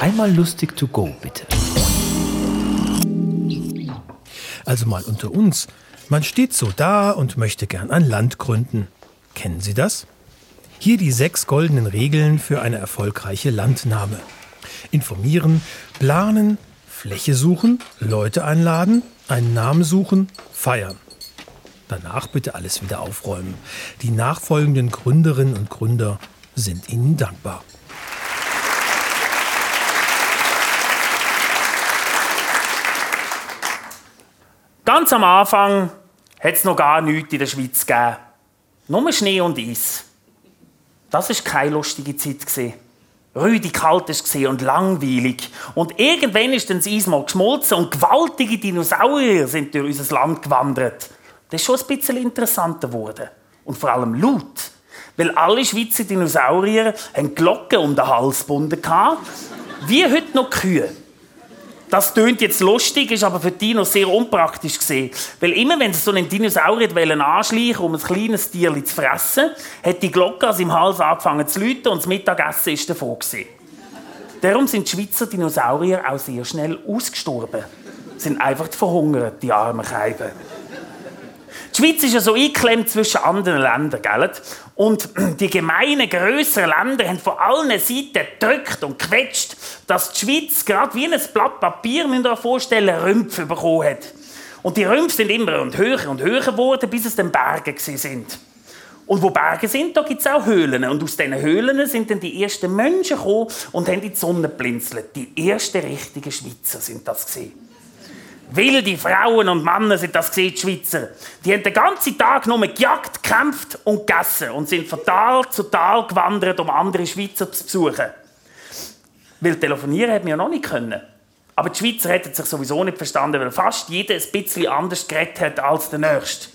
Einmal lustig to go, bitte. Also mal unter uns. Man steht so da und möchte gern ein Land gründen. Kennen Sie das? Hier die sechs goldenen Regeln für eine erfolgreiche Landnahme. Informieren, planen, Fläche suchen, Leute einladen, einen Namen suchen, feiern. Danach bitte alles wieder aufräumen. Die nachfolgenden Gründerinnen und Gründer sind Ihnen dankbar. Ganz am Anfang hat es noch gar nichts in der Schweiz gegeben. Nur Schnee und Eis. Das war keine lustige Zeit. Rüdig kalt war und langweilig. Und irgendwann ist dann das Eis mal geschmolzen und gewaltige Dinosaurier sind durch unser Land gewandert. Das ist schon ein bisschen interessanter geworden. Und vor allem laut. Weil alle Schweizer Dinosaurier haben Glocken um den Hals gebunden wie heute noch Kühe. Das tönt jetzt lustig, ist aber für Dino sehr unpraktisch gesehen. Weil immer, wenn sie so einen Dinosaurier anschleichen um ein kleines Tier zu fressen, hat die Glocke aus im Hals angefangen zu läuten und das Mittagessen ist davon gewesen. Darum sind die Schweizer Dinosaurier auch sehr schnell ausgestorben. Sie sind einfach verhungert, die armen Keiben. Die Schweiz ist ja so eingeklemmt zwischen anderen Ländern, gell? Und die gemeinen, grösseren Länder haben von allen Seiten gedrückt und quetscht, dass die Schweiz gerade wie ein Blatt Papier, müsst ihr euch vorstellen, Rümpfe bekommen hat. Und die Rümpfe sind immer und höher und höher geworden, bis es den Bergen sind. Und wo Berge sind, da gibt es auch Höhlen. Und aus diesen Höhlen sind dann die ersten Menschen gekommen und haben in die Sonne blinzelt. Die ersten richtigen Schweizer sind das gesehen. Wilde Frauen und Männer sind das gesehen, die Schweizer. Die haben den ganzen Tag nur gejagt, gekämpft und gegessen und sind von Tal zu Tal gewandert, um andere Schweizer zu besuchen. Weil telefonieren hätten wir ja noch nicht können. Aber die Schweizer hätten sich sowieso nicht verstanden, weil fast jeder ein bisschen anders geredet hat als der Nächste.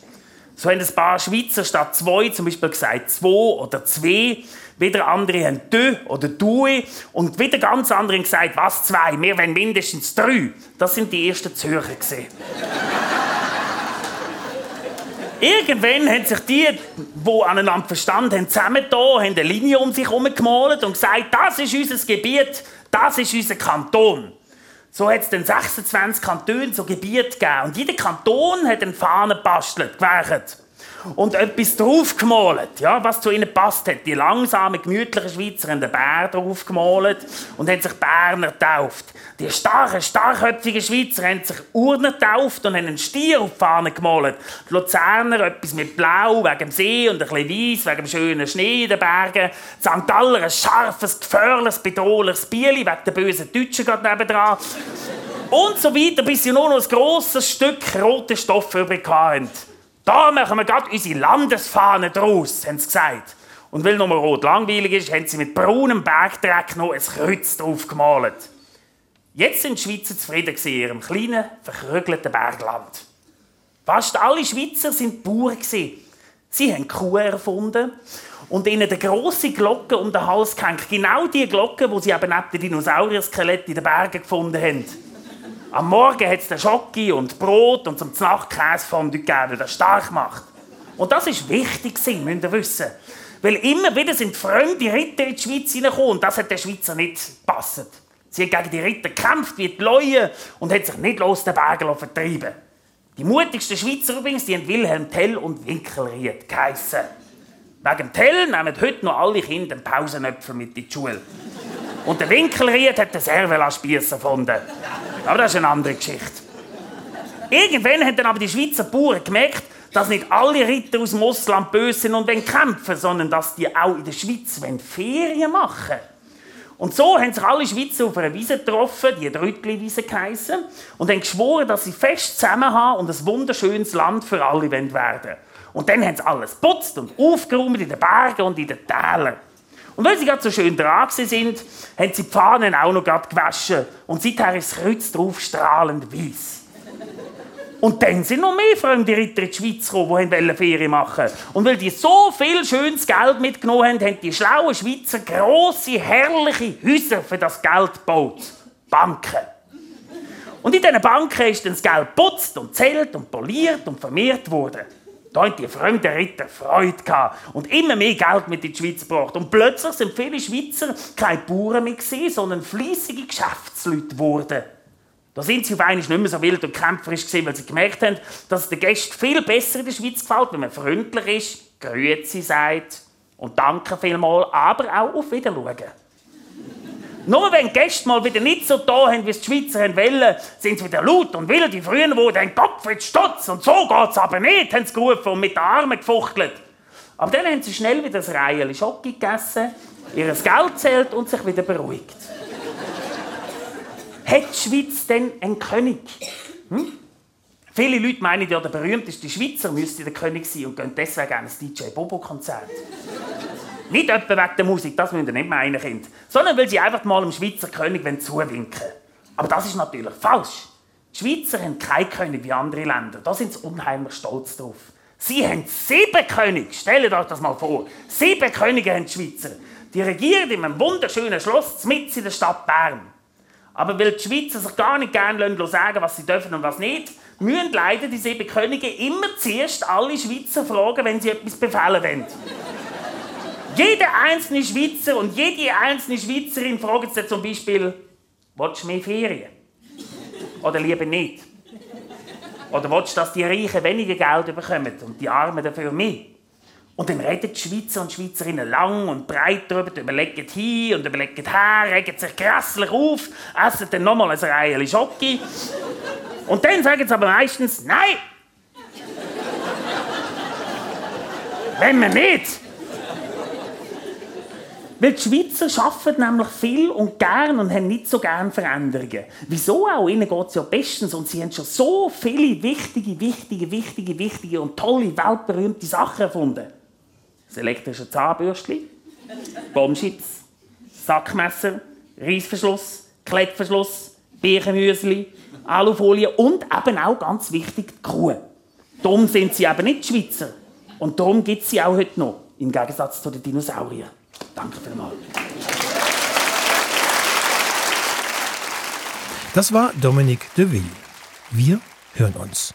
So haben ein paar Schweizer statt zwei zum Beispiel gesagt zwei oder zwei. Wieder andere haben «dö» oder «due». Und wieder ganz andere haben gesagt «was zwei?» «Wir wollen mindestens drei». Das sind die ersten Zürcher. Irgendwann haben sich die, die aneinander verstanden haben, zusammengetan, haben eine Linie um sich herum gemalt und gesagt, das ist unser Gebiet, das ist unser Kanton. So hat es dann 26 Kantone, so Gebiete gegeben. Und jeder Kanton hat eine Fahne gebastelt, gewerkt und etwas draufgemalt, ja, was zu ihnen passt hat. Die langsamen, gemütlichen Schweizer haben den Bär draufgemalt und haben sich Berner getauft. Die starken, starkköpfigen Schweizer haben sich Urner getauft und haben einen Stier auf die Fahne gemalt. Die Luzerner etwas mit Blau wegen dem See und ein bisschen Weiß wegen dem schönen Schnee in den Bergen. Die St. Galler ein scharfes, gefährliches, bedrohliches Bieli wegen der bösen Deutschen gerade nebendran. und so weiter, bis sie nur noch ein grosses Stück roten Stoff übrig hatten. Da machen wir gerade unsere Landesfahne draus, haben sie gesagt. Und weil nochmal rot langweilig ist, haben sie mit braunem Bergdreck noch ein Kreuz drauf gemalt. Jetzt sind die Schweizer zufrieden in ihrem kleinen, verkrügelten Bergland. Fast alle Schweizer sind Bauern. Sie haben Kuh erfunden und ihnen eine grosse Glocke um den Hals gehängt. Genau die Glocke, die sie eben neben den Dinosaurier-Skelett in den Bergen gefunden haben. Am Morgen hat es den Schocki und Brot und zum Nacht Käsefondue gegeben, das stark macht. Und das ist wichtig, müsst ihr wissen. Weil immer wieder sind fremde Ritter in die Schweiz hineingekommen und das hat der Schweizer nicht gepasst. Sie hat gegen die Ritter gekämpft wie die Leute und hat sich nicht los den Bergen vertrieben. Die mutigsten Schweizer übrigens, die haben Wilhelm Tell und Winkelried geheissen. Wegen Tell nehmen heute noch alle Kinder einen Pausenöpfer mit in die Schule. Und der Winkelried hat den Servela-Spieß erfunden. Aber das ist eine andere Geschichte. Irgendwann haben dann aber die Schweizer Bauern gemerkt, dass nicht alle Ritter aus dem Ausland böse sind und kämpfen sondern dass die auch in der Schweiz Ferien machen Und so haben sich alle Schweizer auf einer Wiese getroffen, die Drütli-Wiese geheissen, und haben geschworen, dass sie fest zusammenhaben und ein wunderschönes Land für alle werden Und dann haben sie alles putzt und aufgeräumt in den Bergen und in den Tälern. Und weil sie gerade so schön dran sind, haben sie die Fahnen auch noch gerade gewaschen. Und seither ist das Kreuz drauf strahlend weiß. Und dann sind noch mehr fremde Ritter in die Schweiz gekommen, die Ferien machen Und weil die so viel schönes Geld mitgenommen haben, haben die schlauen Schweizer grosse, herrliche Häuser für das Geld gebaut. Banken. Und in diesen Banken ist dann das Geld putzt und zählt und poliert und vermehrt worden. Da haben die fremden Ritter Freude gehabt und immer mehr Geld mit in die Schweiz gebracht. Und plötzlich sind viele Schweizer keine Bauern mehr gewesen, sondern fließige Geschäftsleute geworden. Da sind sie auf einmal nicht mehr so wild und kämpferisch gewesen, weil sie gemerkt haben, dass es den Gästen viel besser in der Schweiz gefällt, wenn man freundlich ist, Grüezi sagt und Danke vielmals, aber auch auf Wiederschauen. Nur wenn Gäste mal wieder nicht so da haben, wie es die Schweizer wollen, sind sie wieder laut und wild wie früher, wo Kopf jetzt Stutz und so geht's aber nicht, haben sie gerufen und mit den Armen gefuchtelt. Aber dann haben sie schnell wieder das Reihe Schocke gegessen, ihr Geld zählt und sich wieder beruhigt. Hat die Schweiz denn einen König? Hm? Viele Leute meinen ja, der berühmteste Schweizer müsste der König sein und gehen deswegen an ein DJ Bobo-Konzert. Nicht etwa wegen der Musik, das müssen ihr nicht meinen, Kind. Sondern weil sie einfach mal dem Schweizer König zuwinken Aber das ist natürlich falsch. Die Schweizer haben keinen König wie andere Länder. Da sind sie unheimlich stolz drauf. Sie haben sieben Könige. Stellt euch das mal vor. Sieben Könige haben die Schweizer. Die regieren in einem wunderschönen Schloss mitten in der Stadt Bern. Aber weil die Schweizer sich gar nicht gerne sagen was sie dürfen und was nicht, müssen leider die sieben Könige immer zuerst alle Schweizer fragen, wenn sie etwas befehlen wollen. Jeder einzelne Schweizer und jede einzelne Schweizerin fragt sich zum Beispiel, willst du mehr Ferien? Oder lieber nicht? Oder willst du, dass die Reichen weniger Geld bekommen und die Armen dafür mehr? Und dann reden die Schweizer und Schweizerinnen lang und breit darüber, überlegen hin und überlegen her, regen sich grässlich auf, essen dann nochmal ein Reihe Schocke. Und dann sagen sie aber meistens Nein! Wenn wir nicht! Weil die Schweizer arbeiten nämlich viel und gern und haben nicht so gern Veränderungen. Wieso auch? Ihnen geht es ja bestens und sie haben schon so viele wichtige, wichtige, wichtige, wichtige und tolle, weltberühmte Sachen erfunden. Das elektrische Zahnbürstchen, Bombschitz, Sackmesser, Reissverschluss, Klettverschluss, Birchenmüsli, Alufolie und eben auch ganz wichtig die Kuh. Darum sind sie eben nicht Schweizer. Und darum gibt es sie auch heute noch, im Gegensatz zu den Dinosauriern. Danke vielmals. Das war Dominique de Ville. Wir hören uns.